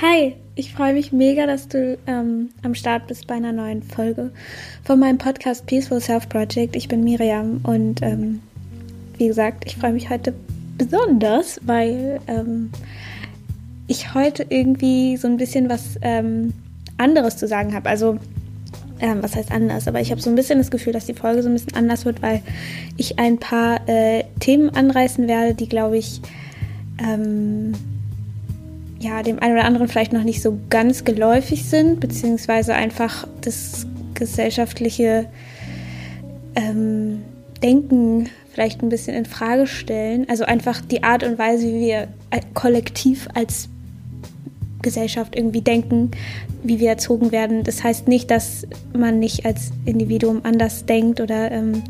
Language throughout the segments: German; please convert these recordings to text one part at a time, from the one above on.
Hi, ich freue mich mega, dass du ähm, am Start bist bei einer neuen Folge von meinem Podcast Peaceful Self Project. Ich bin Miriam und ähm, wie gesagt, ich freue mich heute besonders, weil ähm, ich heute irgendwie so ein bisschen was ähm, anderes zu sagen habe. Also, ähm, was heißt anders? Aber ich habe so ein bisschen das Gefühl, dass die Folge so ein bisschen anders wird, weil ich ein paar äh, Themen anreißen werde, die, glaube ich, ähm, ja, dem einen oder anderen vielleicht noch nicht so ganz geläufig sind, beziehungsweise einfach das gesellschaftliche ähm, Denken vielleicht ein bisschen in Frage stellen. Also einfach die Art und Weise, wie wir kollektiv als Gesellschaft irgendwie denken, wie wir erzogen werden. Das heißt nicht, dass man nicht als Individuum anders denkt oder ähm,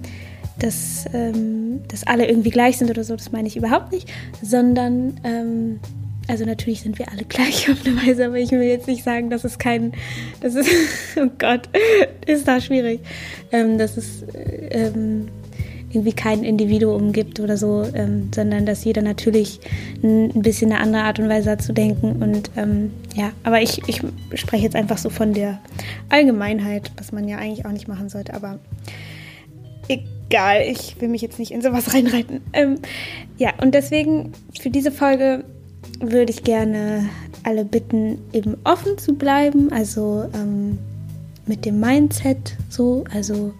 dass, ähm, dass alle irgendwie gleich sind oder so, das meine ich überhaupt nicht, sondern ähm, also natürlich sind wir alle gleich auf eine Weise, aber ich will jetzt nicht sagen, dass es kein, das ist, oh Gott, ist da schwierig, ähm, dass es ähm, irgendwie kein Individuum gibt oder so, ähm, sondern dass jeder natürlich ein, bisschen eine andere Art und Weise hat zu denken und ähm, ja, aber ich, ich spreche jetzt einfach so von der Allgemeinheit, was man ja eigentlich auch nicht machen sollte, aber egal, ich will mich jetzt nicht in sowas reinreiten. Ähm, ja, und deswegen für diese Folge würde ich gerne alle bitten, eben offen zu bleiben, also ähm, mit dem Mindset so, also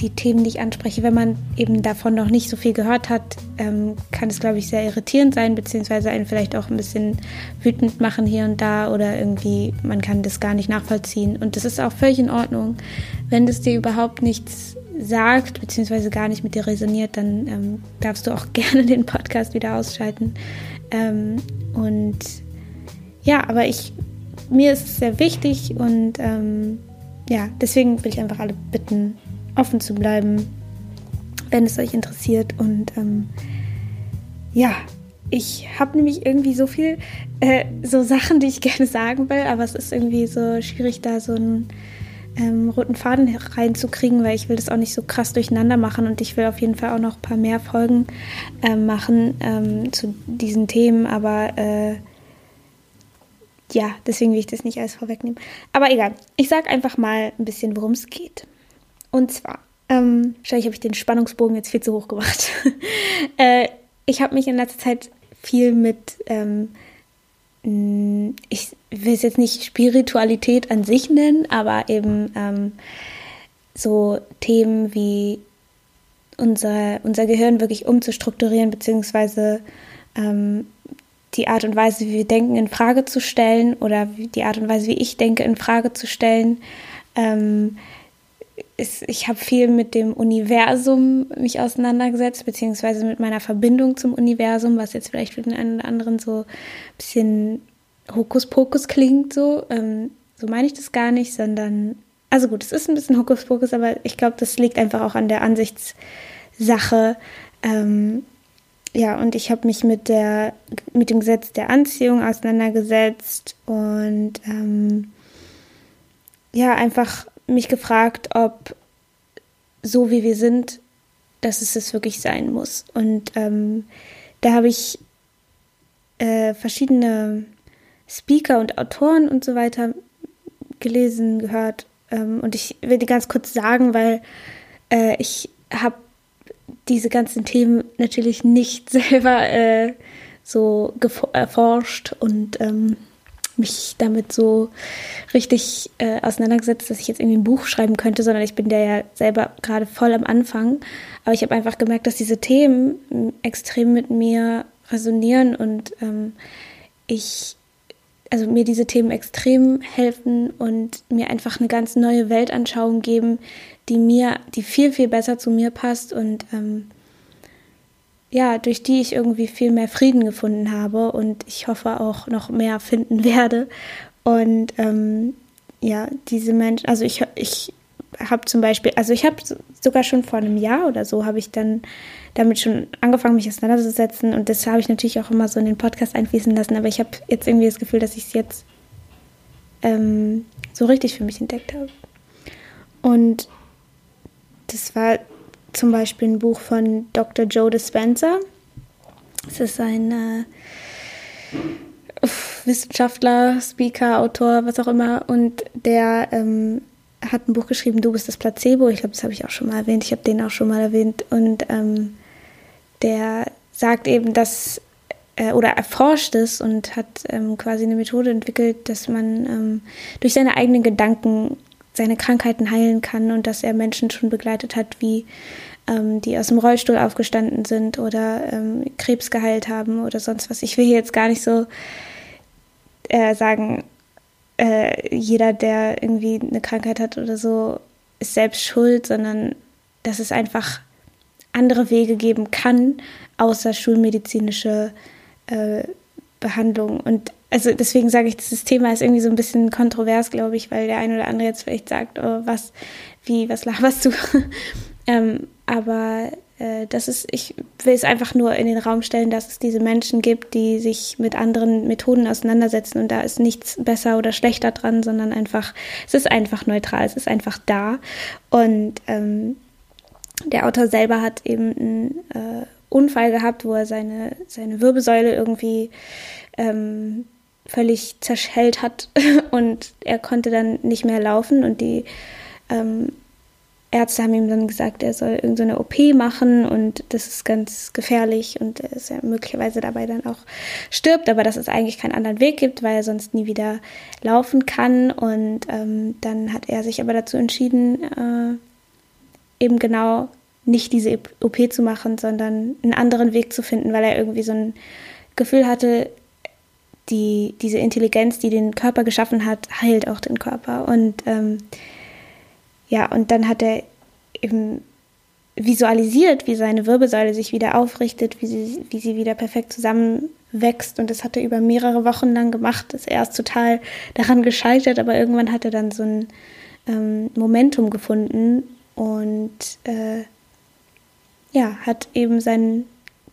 die Themen, die ich anspreche, wenn man eben davon noch nicht so viel gehört hat, ähm, kann es, glaube ich, sehr irritierend sein, beziehungsweise einen vielleicht auch ein bisschen wütend machen hier und da oder irgendwie, man kann das gar nicht nachvollziehen. Und das ist auch völlig in Ordnung. Wenn das dir überhaupt nichts sagt, beziehungsweise gar nicht mit dir resoniert, dann ähm, darfst du auch gerne den Podcast wieder ausschalten. Ähm, und ja, aber ich, mir ist es sehr wichtig und ähm, ja, deswegen will ich einfach alle bitten, offen zu bleiben, wenn es euch interessiert. Und ähm, ja, ich habe nämlich irgendwie so viel, äh, so Sachen, die ich gerne sagen will, aber es ist irgendwie so schwierig, da so ein ähm, roten Faden reinzukriegen, weil ich will das auch nicht so krass durcheinander machen und ich will auf jeden Fall auch noch ein paar mehr Folgen äh, machen ähm, zu diesen Themen, aber äh, ja, deswegen will ich das nicht alles vorwegnehmen. Aber egal, ich sage einfach mal ein bisschen, worum es geht. Und zwar, ähm, wahrscheinlich habe ich den Spannungsbogen jetzt viel zu hoch gemacht. äh, ich habe mich in letzter Zeit viel mit ähm, ich will es jetzt nicht Spiritualität an sich nennen, aber eben ähm, so Themen wie unser, unser Gehirn wirklich umzustrukturieren, beziehungsweise ähm, die Art und Weise, wie wir denken, in Frage zu stellen oder die Art und Weise, wie ich denke, in Frage zu stellen. Ähm, ist, ich habe viel mit dem Universum mich auseinandergesetzt, beziehungsweise mit meiner Verbindung zum Universum, was jetzt vielleicht für den einen oder anderen so ein bisschen Hokuspokus klingt, so. Ähm, so meine ich das gar nicht, sondern, also gut, es ist ein bisschen Hokuspokus, aber ich glaube, das liegt einfach auch an der Ansichtssache. Ähm, ja, und ich habe mich mit der, mit dem Gesetz der Anziehung auseinandergesetzt und ähm, ja, einfach mich gefragt, ob so wie wir sind, dass es es wirklich sein muss. Und ähm, da habe ich äh, verschiedene Speaker und Autoren und so weiter gelesen, gehört. Ähm, und ich will die ganz kurz sagen, weil äh, ich habe diese ganzen Themen natürlich nicht selber äh, so erforscht und ähm, mich damit so richtig äh, auseinandergesetzt, dass ich jetzt irgendwie ein Buch schreiben könnte, sondern ich bin da ja selber gerade voll am Anfang. Aber ich habe einfach gemerkt, dass diese Themen extrem mit mir resonieren und ähm, ich, also mir diese Themen extrem helfen und mir einfach eine ganz neue Weltanschauung geben, die mir, die viel, viel besser zu mir passt und ähm, ja, durch die ich irgendwie viel mehr Frieden gefunden habe und ich hoffe auch noch mehr finden werde. Und ähm, ja, diese Menschen, also ich, ich habe zum Beispiel, also ich habe sogar schon vor einem Jahr oder so, habe ich dann damit schon angefangen, mich auseinanderzusetzen und das habe ich natürlich auch immer so in den Podcast einfließen lassen, aber ich habe jetzt irgendwie das Gefühl, dass ich es jetzt ähm, so richtig für mich entdeckt habe. Und das war zum Beispiel ein Buch von Dr. Joe Dispenza. Es ist ein, äh, Wissenschaftler, Speaker, Autor, was auch immer. Und der ähm, hat ein Buch geschrieben, Du bist das Placebo. Ich glaube, das habe ich auch schon mal erwähnt. Ich habe den auch schon mal erwähnt. Und ähm, der sagt eben, dass äh, oder erforscht es und hat ähm, quasi eine Methode entwickelt, dass man ähm, durch seine eigenen Gedanken seine Krankheiten heilen kann und dass er Menschen schon begleitet hat, wie ähm, die aus dem Rollstuhl aufgestanden sind oder ähm, Krebs geheilt haben oder sonst was. Ich will hier jetzt gar nicht so äh, sagen, äh, jeder, der irgendwie eine Krankheit hat oder so, ist selbst schuld, sondern dass es einfach andere Wege geben kann, außer schulmedizinische äh, Behandlung. Und also deswegen sage ich, dieses Thema ist irgendwie so ein bisschen kontrovers, glaube ich, weil der eine oder andere jetzt vielleicht sagt, oh, was, wie, was laberst du? ähm, aber äh, das ist, ich will es einfach nur in den Raum stellen, dass es diese Menschen gibt, die sich mit anderen Methoden auseinandersetzen und da ist nichts besser oder schlechter dran, sondern einfach, es ist einfach neutral, es ist einfach da. Und ähm, der Autor selber hat eben einen äh, Unfall gehabt, wo er seine, seine Wirbelsäule irgendwie ähm, völlig zerschellt hat und er konnte dann nicht mehr laufen und die ähm, Ärzte haben ihm dann gesagt, er soll irgendeine so OP machen und das ist ganz gefährlich und dass er möglicherweise dabei dann auch stirbt, aber dass es eigentlich keinen anderen Weg gibt, weil er sonst nie wieder laufen kann. Und ähm, dann hat er sich aber dazu entschieden, äh, eben genau nicht diese OP zu machen, sondern einen anderen Weg zu finden, weil er irgendwie so ein Gefühl hatte, die, diese Intelligenz, die den Körper geschaffen hat, heilt auch den Körper. Und ähm, ja, und dann hat er eben visualisiert, wie seine Wirbelsäule sich wieder aufrichtet, wie sie, wie sie wieder perfekt zusammenwächst. Und das hat er über mehrere Wochen lang gemacht. Ist erst total daran gescheitert, aber irgendwann hat er dann so ein ähm, Momentum gefunden und äh, ja, hat eben seinen,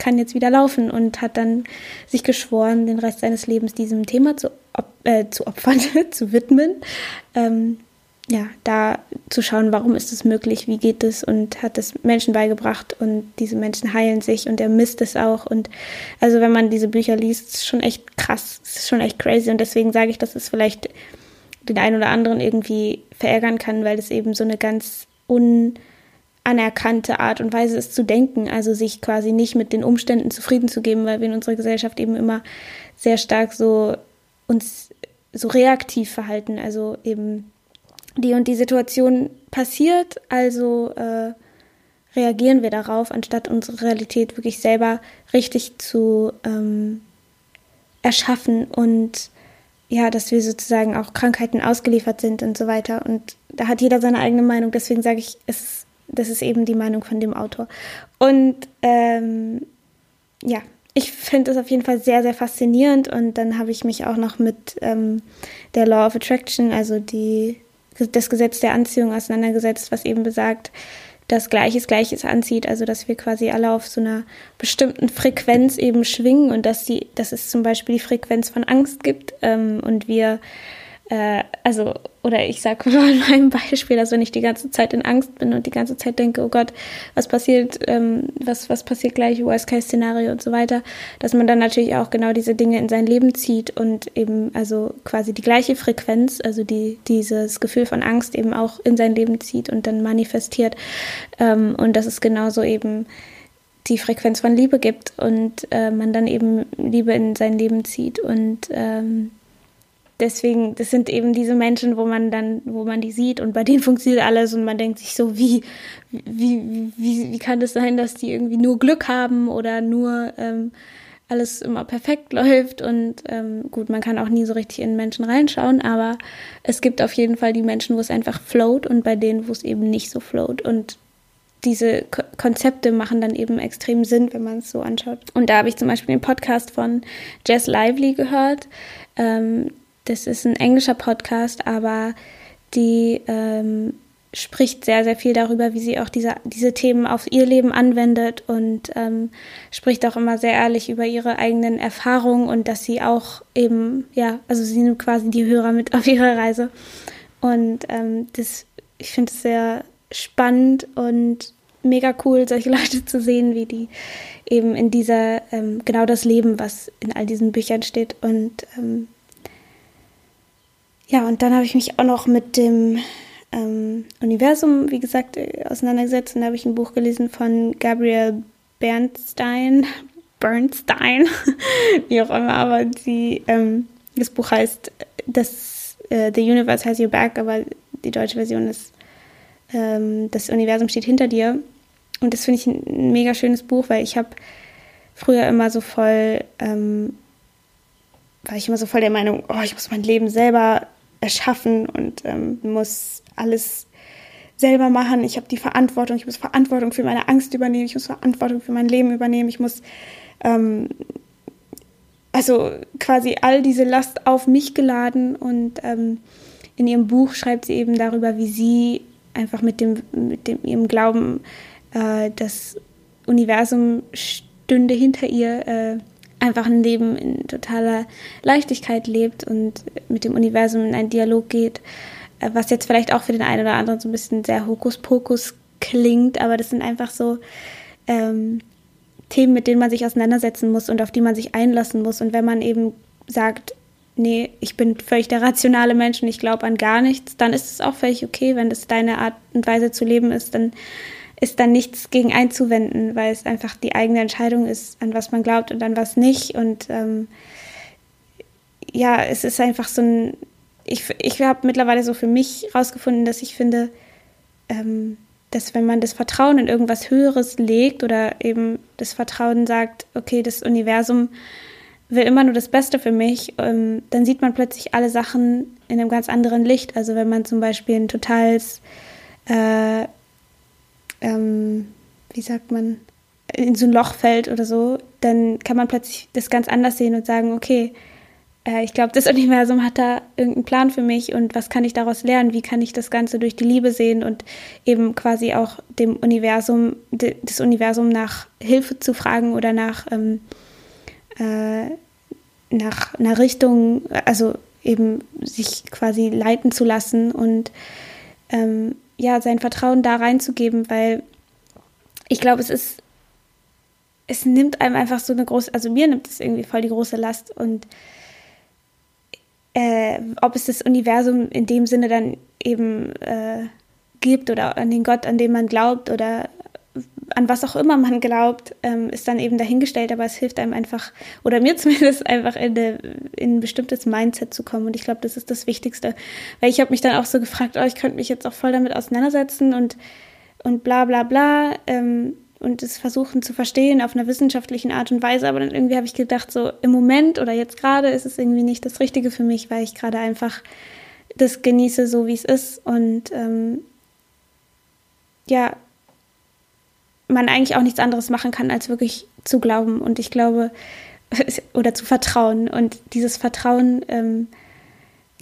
kann jetzt wieder laufen und hat dann sich geschworen, den Rest seines Lebens diesem Thema zu, op äh, zu opfern, zu widmen. Ähm, ja, da zu schauen, warum ist es möglich, wie geht es und hat es Menschen beigebracht und diese Menschen heilen sich und er misst es auch und also wenn man diese Bücher liest, ist schon echt krass, ist schon echt crazy und deswegen sage ich, dass es vielleicht den einen oder anderen irgendwie verärgern kann, weil es eben so eine ganz unanerkannte Art und Weise ist zu denken, also sich quasi nicht mit den Umständen zufrieden zu geben, weil wir in unserer Gesellschaft eben immer sehr stark so uns so reaktiv verhalten, also eben die und die Situation passiert, also äh, reagieren wir darauf, anstatt unsere Realität wirklich selber richtig zu ähm, erschaffen und ja, dass wir sozusagen auch Krankheiten ausgeliefert sind und so weiter. Und da hat jeder seine eigene Meinung. Deswegen sage ich, es, das ist eben die Meinung von dem Autor. Und ähm, ja, ich finde es auf jeden Fall sehr, sehr faszinierend. Und dann habe ich mich auch noch mit ähm, der Law of Attraction, also die das Gesetz der Anziehung auseinandergesetzt, was eben besagt, dass Gleiches Gleiches anzieht, also dass wir quasi alle auf so einer bestimmten Frequenz eben schwingen und dass die, dass es zum Beispiel die Frequenz von Angst gibt ähm, und wir äh, also, oder ich sage mal in meinem Beispiel, dass wenn ich die ganze Zeit in Angst bin und die ganze Zeit denke, oh Gott, was passiert, ähm, was, was passiert gleich, Worst-Case-Szenario und so weiter, dass man dann natürlich auch genau diese Dinge in sein Leben zieht und eben also quasi die gleiche Frequenz, also die, dieses Gefühl von Angst eben auch in sein Leben zieht und dann manifestiert. Ähm, und das ist genauso eben die Frequenz von Liebe gibt und äh, man dann eben Liebe in sein Leben zieht und ähm, deswegen, das sind eben diese Menschen, wo man dann, wo man die sieht und bei denen funktioniert alles und man denkt sich so, wie, wie, wie, wie kann das sein, dass die irgendwie nur Glück haben oder nur ähm, alles immer perfekt läuft und ähm, gut, man kann auch nie so richtig in Menschen reinschauen, aber es gibt auf jeden Fall die Menschen, wo es einfach float und bei denen, wo es eben nicht so float und diese Ko Konzepte machen dann eben extrem Sinn, wenn man es so anschaut. Und da habe ich zum Beispiel den Podcast von Jess Lively gehört. Ähm, das ist ein englischer Podcast, aber die ähm, spricht sehr, sehr viel darüber, wie sie auch diese, diese Themen auf ihr Leben anwendet und ähm, spricht auch immer sehr ehrlich über ihre eigenen Erfahrungen und dass sie auch eben, ja, also sie nimmt quasi die Hörer mit auf ihre Reise. Und ähm, das, ich finde es sehr spannend und mega cool, solche Leute zu sehen, wie die eben in dieser, ähm, genau das Leben, was in all diesen Büchern steht. Und ähm, Ja, und dann habe ich mich auch noch mit dem ähm, Universum, wie gesagt, äh, auseinandergesetzt. Und da habe ich ein Buch gelesen von Gabrielle Bernstein. Bernstein, wie auch immer, aber die, ähm, das Buch heißt das, äh, The Universe Has Your Back, aber die deutsche Version ist ähm, Das Universum steht hinter dir. Und das finde ich ein mega schönes Buch, weil ich habe früher immer so voll, ähm, war ich immer so voll der Meinung, oh, ich muss mein Leben selber erschaffen und ähm, muss alles selber machen. Ich habe die Verantwortung, ich muss Verantwortung für meine Angst übernehmen, ich muss Verantwortung für mein Leben übernehmen, ich muss ähm, also quasi all diese Last auf mich geladen und ähm, in ihrem Buch schreibt sie eben darüber, wie sie einfach mit dem, mit dem ihrem Glauben, äh, das Universum stünde hinter ihr, äh, einfach ein Leben in totaler Leichtigkeit lebt und mit dem Universum in einen Dialog geht, äh, was jetzt vielleicht auch für den einen oder anderen so ein bisschen sehr Hokuspokus klingt, aber das sind einfach so ähm, Themen, mit denen man sich auseinandersetzen muss und auf die man sich einlassen muss. Und wenn man eben sagt, nee, ich bin völlig der rationale Mensch und ich glaube an gar nichts, dann ist es auch völlig okay, wenn das deine Art und Weise zu leben ist, dann ist dann nichts gegen einzuwenden, weil es einfach die eigene Entscheidung ist, an was man glaubt und an was nicht. Und ähm, ja, es ist einfach so ein, ich, ich habe mittlerweile so für mich rausgefunden, dass ich finde, ähm, dass wenn man das Vertrauen in irgendwas Höheres legt oder eben das Vertrauen sagt, okay, das Universum will immer nur das Beste für mich, ähm, dann sieht man plötzlich alle Sachen in einem ganz anderen Licht. Also wenn man zum Beispiel ein totales äh, ähm, wie sagt man, in so ein Loch fällt oder so, dann kann man plötzlich das ganz anders sehen und sagen, okay, äh, ich glaube, das Universum hat da irgendeinen Plan für mich und was kann ich daraus lernen? Wie kann ich das Ganze durch die Liebe sehen und eben quasi auch dem Universum, de, das Universum nach Hilfe zu fragen oder nach, ähm, äh, nach einer Richtung, also eben sich quasi leiten zu lassen und ähm, ja, sein Vertrauen da reinzugeben, weil ich glaube, es ist, es nimmt einem einfach so eine große, also mir nimmt es irgendwie voll die große Last und äh, ob es das Universum in dem Sinne dann eben äh, gibt oder an den Gott, an den man glaubt oder an was auch immer man glaubt, ähm, ist dann eben dahingestellt, aber es hilft einem einfach, oder mir zumindest einfach in, de, in ein bestimmtes Mindset zu kommen. Und ich glaube, das ist das Wichtigste. Weil ich habe mich dann auch so gefragt, oh, ich könnte mich jetzt auch voll damit auseinandersetzen und, und bla bla bla. Ähm, und es versuchen zu verstehen auf einer wissenschaftlichen Art und Weise. Aber dann irgendwie habe ich gedacht, so im Moment oder jetzt gerade ist es irgendwie nicht das Richtige für mich, weil ich gerade einfach das genieße, so wie es ist. Und ähm, ja, man eigentlich auch nichts anderes machen kann, als wirklich zu glauben. Und ich glaube, oder zu vertrauen. Und dieses Vertrauen ähm,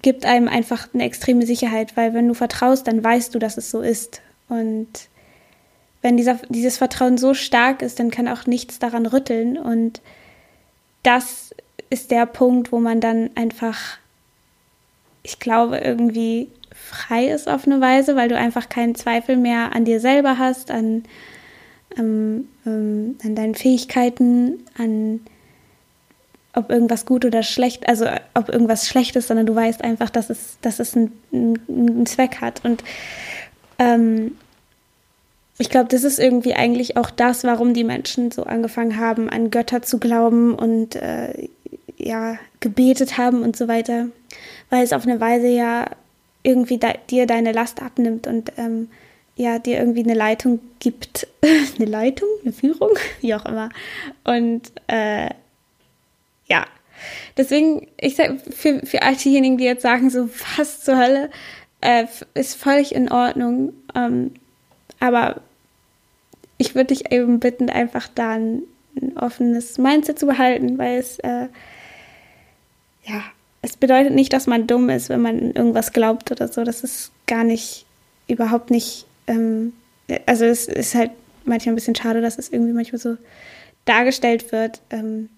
gibt einem einfach eine extreme Sicherheit, weil wenn du vertraust, dann weißt du, dass es so ist. Und wenn dieser, dieses Vertrauen so stark ist, dann kann auch nichts daran rütteln. Und das ist der Punkt, wo man dann einfach, ich glaube, irgendwie frei ist auf eine Weise, weil du einfach keinen Zweifel mehr an dir selber hast, an, ähm, ähm, an deinen Fähigkeiten, an ob irgendwas gut oder schlecht, also ob irgendwas schlecht ist, sondern du weißt einfach, dass es, dass es einen, einen Zweck hat. Und ähm, ich glaube, das ist irgendwie eigentlich auch das, warum die Menschen so angefangen haben, an Götter zu glauben und äh, ja, gebetet haben und so weiter, weil es auf eine Weise ja irgendwie da, dir deine Last abnimmt und ähm, ja, dir irgendwie eine Leitung gibt. eine Leitung, eine Führung, wie auch immer. Und äh, ja, deswegen, ich sag, für, für all diejenigen, die jetzt sagen, so was zur Hölle, äh, ist völlig in Ordnung. Ähm, aber ich würde dich eben bitten, einfach da ein, ein, offenes Mindset zu behalten, weil es, äh, ja, es bedeutet nicht, dass man dumm ist, wenn man irgendwas glaubt oder so. Das ist gar nicht, überhaupt nicht ähm, also es ist halt manchmal ein bisschen schade, dass es irgendwie manchmal so dargestellt wird. Ähm,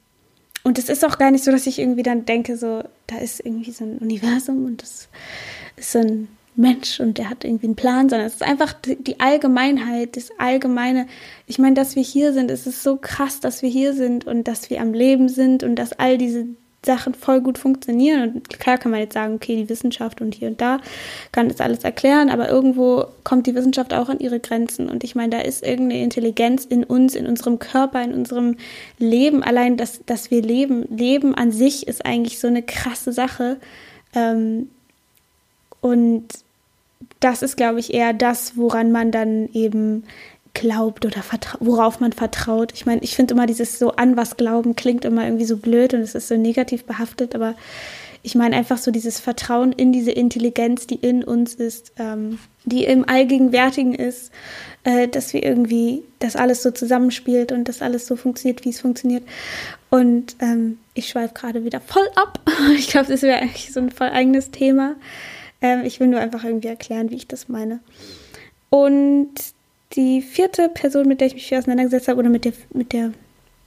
und es ist auch gar nicht so, dass ich irgendwie dann denke, so, da ist irgendwie so ein Universum und das ist so ein Mensch und der hat irgendwie einen Plan, sondern es ist einfach die Allgemeinheit, das Allgemeine. Ich meine, dass wir hier sind, es ist so krass, dass wir hier sind und dass wir am Leben sind und dass all diese Sachen voll gut funktionieren. Und klar kann man jetzt sagen, okay, die Wissenschaft und hier und da kann das alles erklären, aber irgendwo kommt die Wissenschaft auch an ihre Grenzen. Und ich meine, da ist irgendeine Intelligenz in uns, in unserem Körper, in unserem Leben. Allein, dass, dass wir leben. Leben an sich ist eigentlich so eine krasse Sache. Ähm, und das ist, glaube ich, eher das, woran man dann eben glaubt oder worauf man vertraut. Ich meine, ich finde immer dieses so an was glauben klingt immer irgendwie so blöd und es ist so negativ behaftet, aber ich meine einfach so dieses Vertrauen in diese Intelligenz, die in uns ist, ähm, die im Allgegenwärtigen ist, äh, dass wir irgendwie, dass alles so zusammenspielt und dass alles so funktioniert, wie es funktioniert. Und ähm, ich schweife gerade wieder voll ab. Ich glaube, das wäre eigentlich so ein voll eigenes Thema. Ähm, ich will nur einfach irgendwie erklären, wie ich das meine. Und die vierte Person, mit der ich mich viel auseinandergesetzt habe, oder mit der, mit der,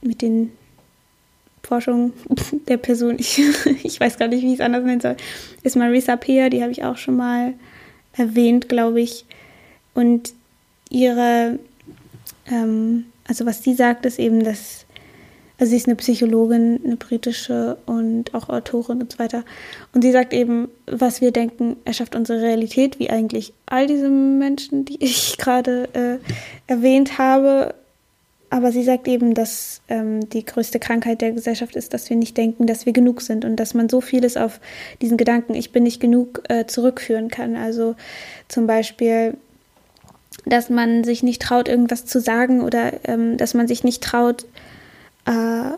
mit den Forschungen der Person, ich, ich weiß gar nicht, wie ich es anders nennen soll, ist Marisa Peer, die habe ich auch schon mal erwähnt, glaube ich. Und ihre, ähm, also was sie sagt, ist eben, dass also sie ist eine Psychologin, eine britische und auch Autorin und so weiter. Und sie sagt eben, was wir denken, erschafft unsere Realität, wie eigentlich all diese Menschen, die ich gerade äh, erwähnt habe. Aber sie sagt eben, dass ähm, die größte Krankheit der Gesellschaft ist, dass wir nicht denken, dass wir genug sind und dass man so vieles auf diesen Gedanken, ich bin nicht genug, äh, zurückführen kann. Also zum Beispiel, dass man sich nicht traut, irgendwas zu sagen oder ähm, dass man sich nicht traut, äh,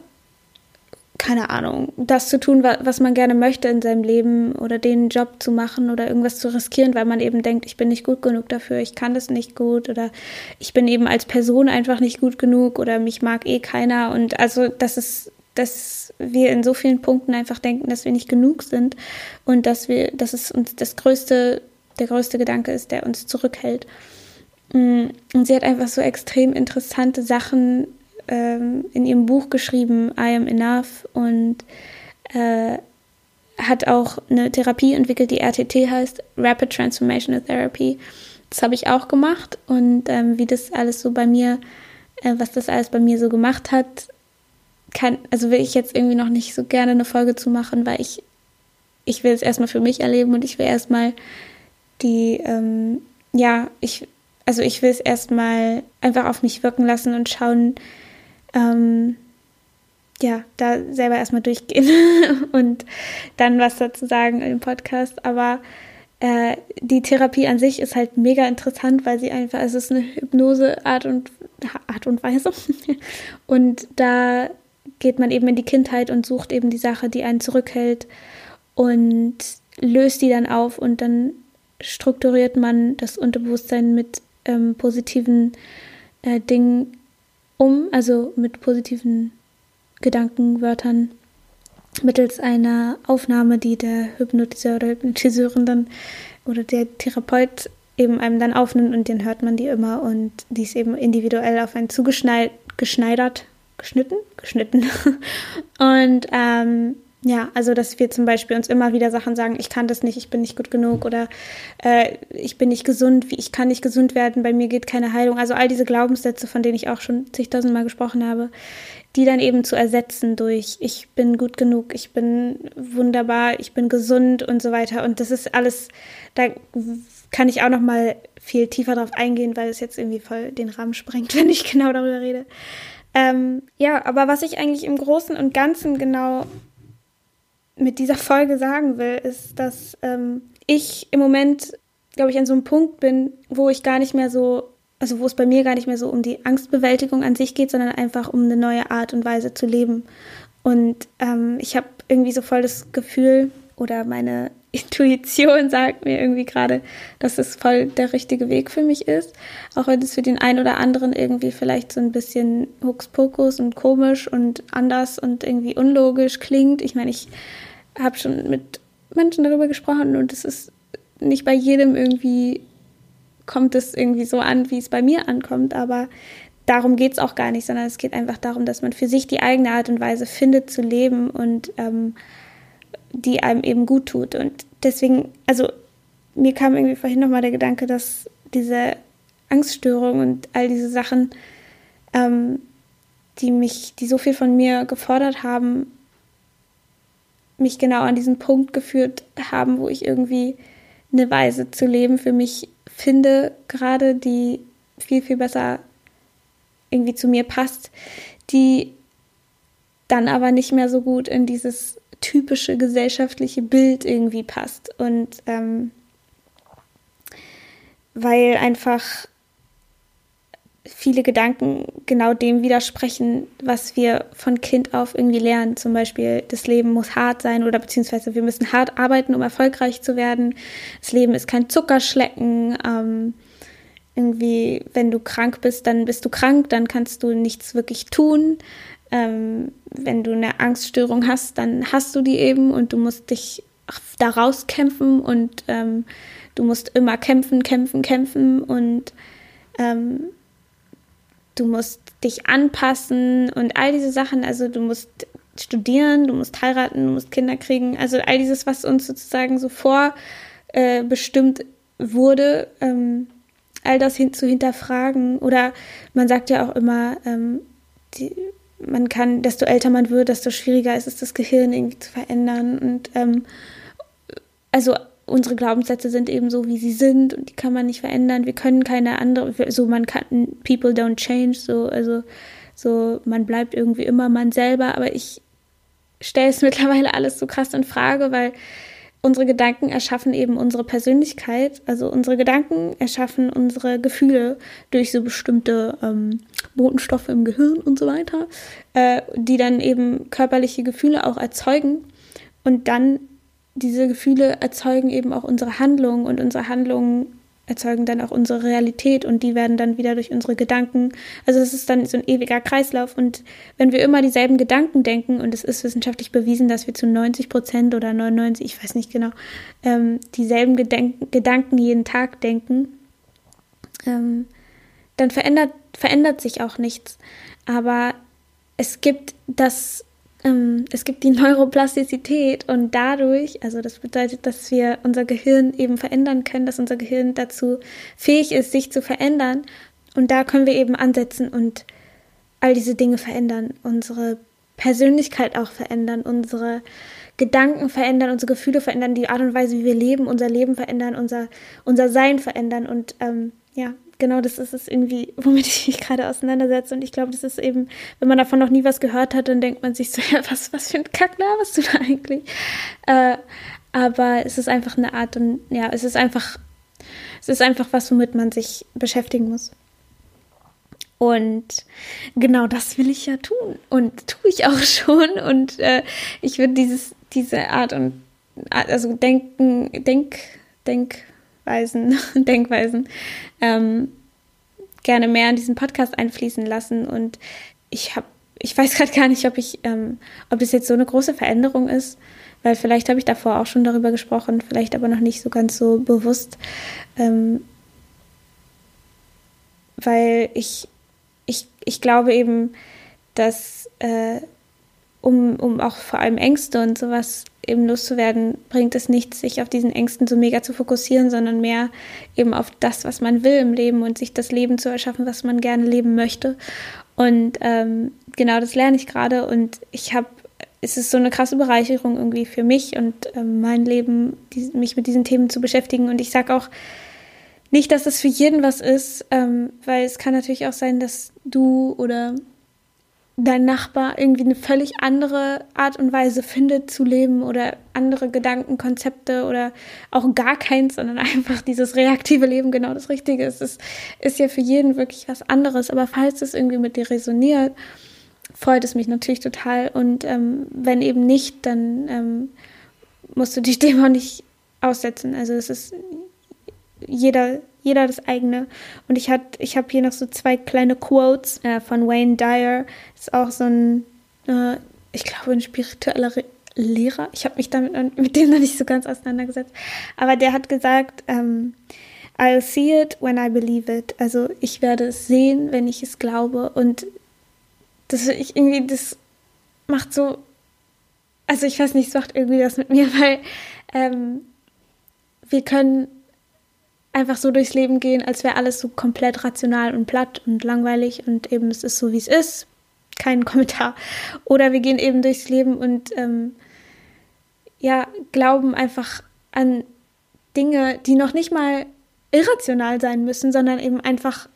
keine Ahnung, das zu tun, was man gerne möchte in seinem Leben oder den Job zu machen oder irgendwas zu riskieren, weil man eben denkt, ich bin nicht gut genug dafür, ich kann das nicht gut oder ich bin eben als Person einfach nicht gut genug oder mich mag eh keiner und also das ist dass wir in so vielen Punkten einfach denken, dass wir nicht genug sind und dass wir, dass es uns das größte, der größte Gedanke ist, der uns zurückhält. Mm, und sie hat einfach so extrem interessante Sachen ähm, in ihrem Buch geschrieben, I Am Enough, und äh, hat auch eine Therapie entwickelt, die RTT heißt, Rapid Transformational Therapy. Das habe ich auch gemacht und ähm, wie das alles so bei mir, äh, was das alles bei mir so gemacht hat, kann, also will ich jetzt irgendwie noch nicht so gerne eine Folge zu machen, weil ich, ich will es erstmal für mich erleben und ich will erstmal die, ähm, ja, ich, also ich will es erstmal einfach auf mich wirken lassen und schauen, ähm, ja, da selber erstmal durchgehen und dann was dazu sagen im Podcast. Aber äh, die Therapie an sich ist halt mega interessant, weil sie einfach, es ist eine Hypnose-Art und, Art und Weise. und da geht man eben in die Kindheit und sucht eben die Sache, die einen zurückhält und löst die dann auf und dann strukturiert man das Unterbewusstsein mit ähm, positiven äh, Dingen um, also mit positiven Gedankenwörtern mittels einer Aufnahme, die der Hypnotiseur oder Hypnotiseurin dann oder der Therapeut eben einem dann aufnimmt und den hört man die immer und die ist eben individuell auf einen zugeschneidert, geschnitten, geschnitten. und ähm, ja, also dass wir zum Beispiel uns immer wieder Sachen sagen, ich kann das nicht, ich bin nicht gut genug oder äh, ich bin nicht gesund, ich kann nicht gesund werden, bei mir geht keine Heilung. Also all diese Glaubenssätze, von denen ich auch schon zigtausendmal gesprochen habe, die dann eben zu ersetzen durch ich bin gut genug, ich bin wunderbar, ich bin gesund und so weiter. Und das ist alles, da kann ich auch noch mal viel tiefer drauf eingehen, weil es jetzt irgendwie voll den Rahmen sprengt, wenn ich genau darüber rede. Ähm, ja, aber was ich eigentlich im Großen und Ganzen genau mit dieser Folge sagen will, ist, dass ähm, ich im Moment, glaube ich, an so einem Punkt bin, wo ich gar nicht mehr so, also wo es bei mir gar nicht mehr so um die Angstbewältigung an sich geht, sondern einfach um eine neue Art und Weise zu leben. Und ähm, ich habe irgendwie so voll das Gefühl oder meine Intuition sagt mir irgendwie gerade, dass es voll der richtige Weg für mich ist. Auch wenn es für den einen oder anderen irgendwie vielleicht so ein bisschen Hokuspokus und komisch und anders und irgendwie unlogisch klingt. Ich meine, ich habe schon mit Menschen darüber gesprochen und es ist nicht bei jedem irgendwie, kommt es irgendwie so an, wie es bei mir ankommt, aber darum geht es auch gar nicht, sondern es geht einfach darum, dass man für sich die eigene Art und Weise findet zu leben und ähm, die einem eben gut tut. Und deswegen, also mir kam irgendwie vorhin nochmal der Gedanke, dass diese Angststörung und all diese Sachen, ähm, die mich, die so viel von mir gefordert haben, mich genau an diesen Punkt geführt haben, wo ich irgendwie eine Weise zu leben für mich finde, gerade die viel, viel besser irgendwie zu mir passt, die dann aber nicht mehr so gut in dieses typische gesellschaftliche Bild irgendwie passt. Und ähm, weil einfach viele Gedanken genau dem widersprechen, was wir von Kind auf irgendwie lernen. Zum Beispiel, das Leben muss hart sein oder beziehungsweise wir müssen hart arbeiten, um erfolgreich zu werden. Das Leben ist kein Zuckerschlecken. Ähm, irgendwie, wenn du krank bist, dann bist du krank, dann kannst du nichts wirklich tun. Ähm, wenn du eine Angststörung hast, dann hast du die eben und du musst dich daraus kämpfen und ähm, du musst immer kämpfen, kämpfen, kämpfen und ähm, du musst dich anpassen und all diese Sachen. Also du musst studieren, du musst heiraten, du musst Kinder kriegen. Also all dieses, was uns sozusagen so vorbestimmt äh, wurde, ähm, all das hin zu hinterfragen. Oder man sagt ja auch immer, ähm, die, man kann, desto älter man wird, desto schwieriger ist es, das Gehirn irgendwie zu verändern. Und ähm, also unsere Glaubenssätze sind eben so, wie sie sind und die kann man nicht verändern. Wir können keine andere, so man kann, people don't change, so, also, so, man bleibt irgendwie immer man selber, aber ich stelle es mittlerweile alles so krass in Frage, weil unsere Gedanken erschaffen eben unsere Persönlichkeit, also unsere Gedanken erschaffen unsere Gefühle durch so bestimmte ähm, Botenstoffe im Gehirn und so weiter, äh, die dann eben körperliche Gefühle auch erzeugen. Und dann diese Gefühle erzeugen eben auch unsere Handlungen und unsere Handlungen erzeugen dann auch unsere Realität und die werden dann wieder durch unsere Gedanken. Also es ist dann so ein ewiger Kreislauf und wenn wir immer dieselben Gedanken denken und es ist wissenschaftlich bewiesen, dass wir zu 90 Prozent oder 99, ich weiß nicht genau, ähm, dieselben Gedenk Gedanken jeden Tag denken, ähm, dann verändert, verändert sich auch nichts. Aber es gibt das ähm, es gibt die Neuroplastizität und dadurch, also das bedeutet, dass wir unser Gehirn eben verändern können, dass unser Gehirn dazu fähig ist, sich zu verändern. Und da können wir eben ansetzen und all diese Dinge verändern, unsere Persönlichkeit auch verändern, unsere Gedanken verändern, unsere Gefühle verändern, die Art und Weise, wie wir leben, unser Leben verändern, unser, unser Sein verändern. Und ähm, ja, genau das ist es irgendwie, womit ich mich gerade auseinandersetze. Und ich glaube, das ist eben, wenn man davon noch nie was gehört hat, dann denkt man sich so, ja, was, was für ein Kack was du da eigentlich? Äh, aber es ist einfach eine Art und ja, es ist einfach, es ist einfach was, womit man sich beschäftigen muss. Und genau das will ich ja tun und tue ich auch schon. Und äh, ich würde dieses, diese Art und also denken, denk, denk, Weisen, Denkweisen ähm, gerne mehr in diesen Podcast einfließen lassen. Und ich habe, ich weiß gerade gar nicht, ob ich, ähm, ob das jetzt so eine große Veränderung ist, weil vielleicht habe ich davor auch schon darüber gesprochen, vielleicht aber noch nicht so ganz so bewusst, ähm, weil ich, ich, ich glaube eben, dass äh, um, um auch vor allem Ängste und sowas eben loszuwerden, bringt es nichts, sich auf diesen Ängsten so mega zu fokussieren, sondern mehr eben auf das, was man will im Leben und sich das Leben zu erschaffen, was man gerne leben möchte. Und ähm, genau das lerne ich gerade und ich habe, es ist so eine krasse Bereicherung irgendwie für mich und ähm, mein Leben, die, mich mit diesen Themen zu beschäftigen. Und ich sage auch nicht, dass es für jeden was ist, ähm, weil es kann natürlich auch sein, dass du oder dein Nachbar irgendwie eine völlig andere Art und Weise findet zu leben oder andere Gedankenkonzepte oder auch gar keins, sondern einfach dieses reaktive Leben genau das Richtige ist. Es ist ja für jeden wirklich was anderes. Aber falls es irgendwie mit dir resoniert, freut es mich natürlich total. Und ähm, wenn eben nicht, dann ähm, musst du dich dem auch nicht aussetzen. Also es ist jeder jeder das eigene. Und ich, ich habe hier noch so zwei kleine Quotes äh, von Wayne Dyer. Das ist auch so ein, äh, ich glaube, ein spiritueller Re Lehrer. Ich habe mich damit mit dem noch nicht so ganz auseinandergesetzt. Aber der hat gesagt, ähm, I'll see it when I believe it. Also ich werde es sehen, wenn ich es glaube. Und das ich irgendwie, das macht so, also ich weiß nicht, es macht irgendwie das mit mir, weil ähm, wir können einfach so durchs Leben gehen, als wäre alles so komplett rational und platt und langweilig und eben es ist so, wie es ist. Kein Kommentar. Oder wir gehen eben durchs Leben und ähm, ja, glauben einfach an Dinge, die noch nicht mal irrational sein müssen, sondern eben einfach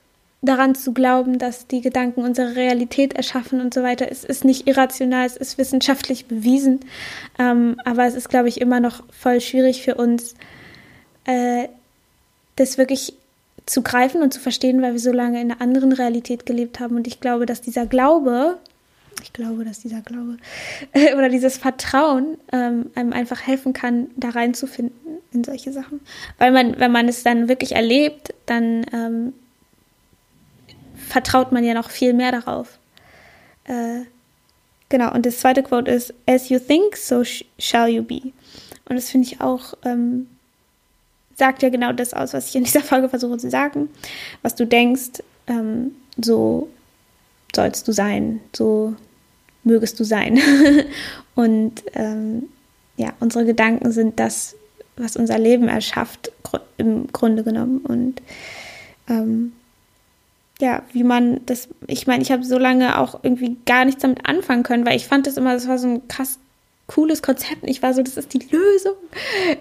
daran zu glauben, dass die Gedanken unsere Realität erschaffen und so weiter. Es ist nicht irrational, es ist wissenschaftlich bewiesen, ähm, aber es ist, glaube ich, immer noch voll schwierig für uns, äh, das wirklich zu greifen und zu verstehen, weil wir so lange in einer anderen Realität gelebt haben. Und ich glaube, dass dieser Glaube, ich glaube, dass dieser Glaube oder dieses Vertrauen ähm, einem einfach helfen kann, da reinzufinden in solche Sachen. Weil man, wenn man es dann wirklich erlebt, dann ähm, vertraut man ja noch viel mehr darauf. Äh, genau, und das zweite Quote ist, As you think, so sh shall you be. Und das finde ich auch, ähm, sagt ja genau das aus, was ich in dieser Folge versuche zu sagen. Was du denkst, ähm, so sollst du sein, so mögest du sein. und ähm, ja, unsere Gedanken sind das, was unser Leben erschafft, im Grunde genommen. Und ähm, ja, wie man das, ich meine, ich habe so lange auch irgendwie gar nichts damit anfangen können, weil ich fand das immer, das war so ein krass cooles Konzept. Ich war so, das ist die Lösung.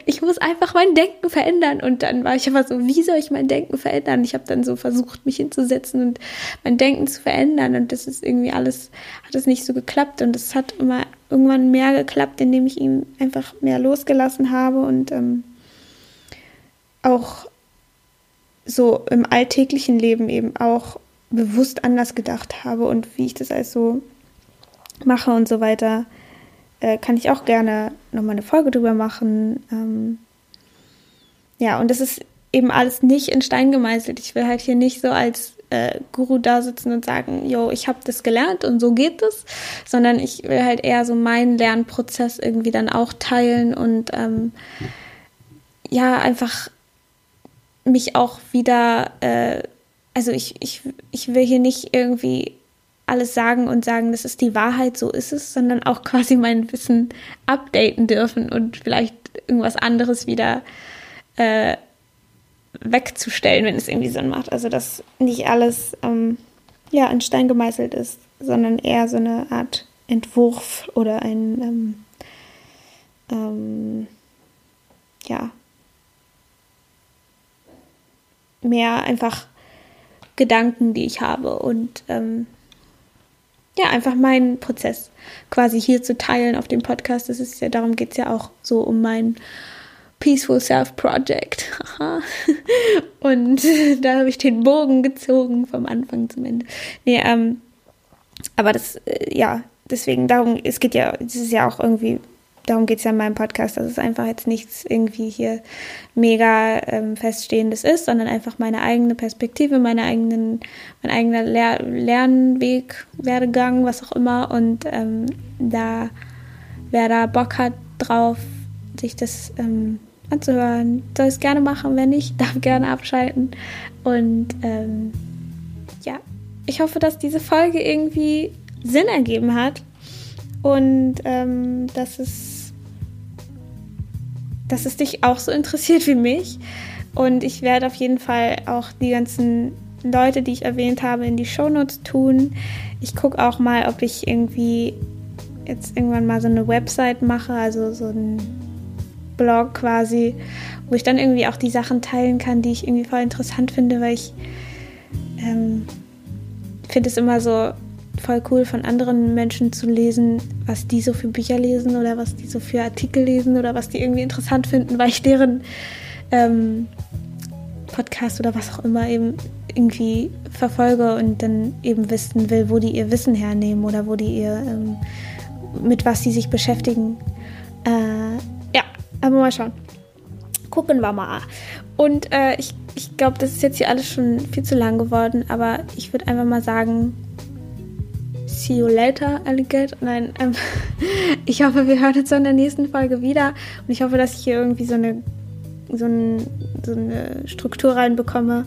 Ich muss einfach mein Denken verändern. Und dann war ich aber so, wie soll ich mein Denken verändern? Ich habe dann so versucht, mich hinzusetzen und mein Denken zu verändern. Und das ist irgendwie alles, hat es nicht so geklappt. Und es hat immer irgendwann mehr geklappt, indem ich ihm einfach mehr losgelassen habe und ähm, auch so im alltäglichen Leben eben auch bewusst anders gedacht habe und wie ich das also mache und so weiter, äh, kann ich auch gerne nochmal eine Folge drüber machen. Ähm, ja, und das ist eben alles nicht in Stein gemeißelt. Ich will halt hier nicht so als äh, Guru da sitzen und sagen, yo, ich habe das gelernt und so geht es, sondern ich will halt eher so meinen Lernprozess irgendwie dann auch teilen und ähm, ja, einfach mich auch wieder, äh, also ich, ich, ich will hier nicht irgendwie alles sagen und sagen, das ist die Wahrheit, so ist es, sondern auch quasi mein Wissen updaten dürfen und vielleicht irgendwas anderes wieder äh, wegzustellen, wenn es irgendwie Sinn macht. Also dass nicht alles ähm, ja in Stein gemeißelt ist, sondern eher so eine Art Entwurf oder ein ähm, ähm, ja mehr einfach Gedanken, die ich habe und ähm, ja, einfach meinen Prozess quasi hier zu teilen auf dem Podcast. Das ist ja, darum geht es ja auch so um mein Peaceful Self Project. und da habe ich den Bogen gezogen vom Anfang zum Ende. Nee, ähm, aber das, äh, ja, deswegen, darum, es geht ja, es ist ja auch irgendwie darum geht es ja in meinem Podcast, dass es einfach jetzt nichts irgendwie hier mega ähm, feststehendes ist, sondern einfach meine eigene Perspektive, meine eigenen, mein eigener Lehr Lernweg, Werdegang, was auch immer. Und ähm, da, wer da Bock hat drauf, sich das ähm, anzuhören, soll es gerne machen. Wenn nicht, darf gerne abschalten. Und ähm, ja, ich hoffe, dass diese Folge irgendwie Sinn ergeben hat und ähm, dass es dass es dich auch so interessiert wie mich. Und ich werde auf jeden Fall auch die ganzen Leute, die ich erwähnt habe, in die Shownotes tun. Ich gucke auch mal, ob ich irgendwie jetzt irgendwann mal so eine Website mache, also so ein Blog quasi, wo ich dann irgendwie auch die Sachen teilen kann, die ich irgendwie voll interessant finde, weil ich ähm, finde es immer so voll cool von anderen Menschen zu lesen, was die so für Bücher lesen oder was die so für Artikel lesen oder was die irgendwie interessant finden, weil ich deren ähm, Podcast oder was auch immer eben irgendwie verfolge und dann eben wissen will, wo die ihr Wissen hernehmen oder wo die ihr ähm, mit was sie sich beschäftigen. Äh, ja, aber mal schauen. Gucken wir mal. Und äh, ich, ich glaube, das ist jetzt hier alles schon viel zu lang geworden, aber ich würde einfach mal sagen, See you later, Alligator. Nein, ähm, ich hoffe, wir hören uns in der nächsten Folge wieder. Und ich hoffe, dass ich hier irgendwie so eine, so, ein, so eine Struktur reinbekomme,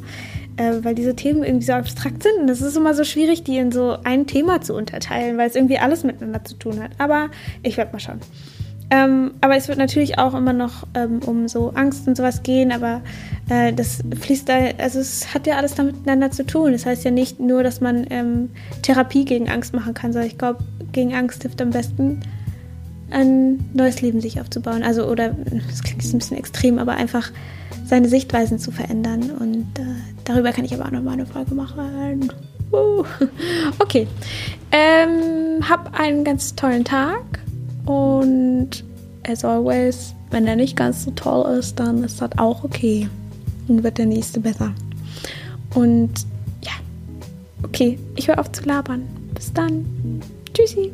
äh, weil diese Themen irgendwie so abstrakt sind. Und es ist immer so schwierig, die in so ein Thema zu unterteilen, weil es irgendwie alles miteinander zu tun hat. Aber ich werde mal schauen. Ähm, aber es wird natürlich auch immer noch ähm, um so Angst und sowas gehen, aber das fließt da, also es hat ja alles miteinander zu tun. Das heißt ja nicht nur, dass man ähm, Therapie gegen Angst machen kann, sondern ich glaube, gegen Angst hilft am besten ein neues Leben sich aufzubauen. Also, oder, das klingt jetzt ein bisschen extrem, aber einfach seine Sichtweisen zu verändern. Und äh, darüber kann ich aber auch nochmal eine Folge machen. Uh. Okay. Ähm, hab einen ganz tollen Tag und as always, wenn der nicht ganz so toll ist, dann ist das auch okay. Dann wird der nächste besser. Und ja, okay, ich höre auf zu labern. Bis dann. Tschüssi.